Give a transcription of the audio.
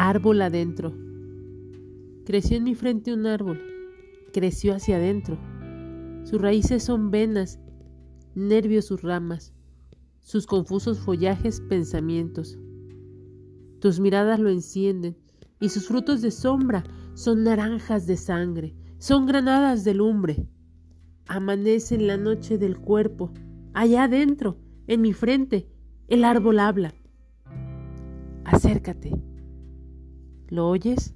Árbol adentro. Creció en mi frente un árbol, creció hacia adentro. Sus raíces son venas, nervios sus ramas, sus confusos follajes pensamientos. Tus miradas lo encienden y sus frutos de sombra son naranjas de sangre, son granadas de lumbre. Amanece en la noche del cuerpo, allá adentro, en mi frente, el árbol habla. Acércate. ¿Lo oyes?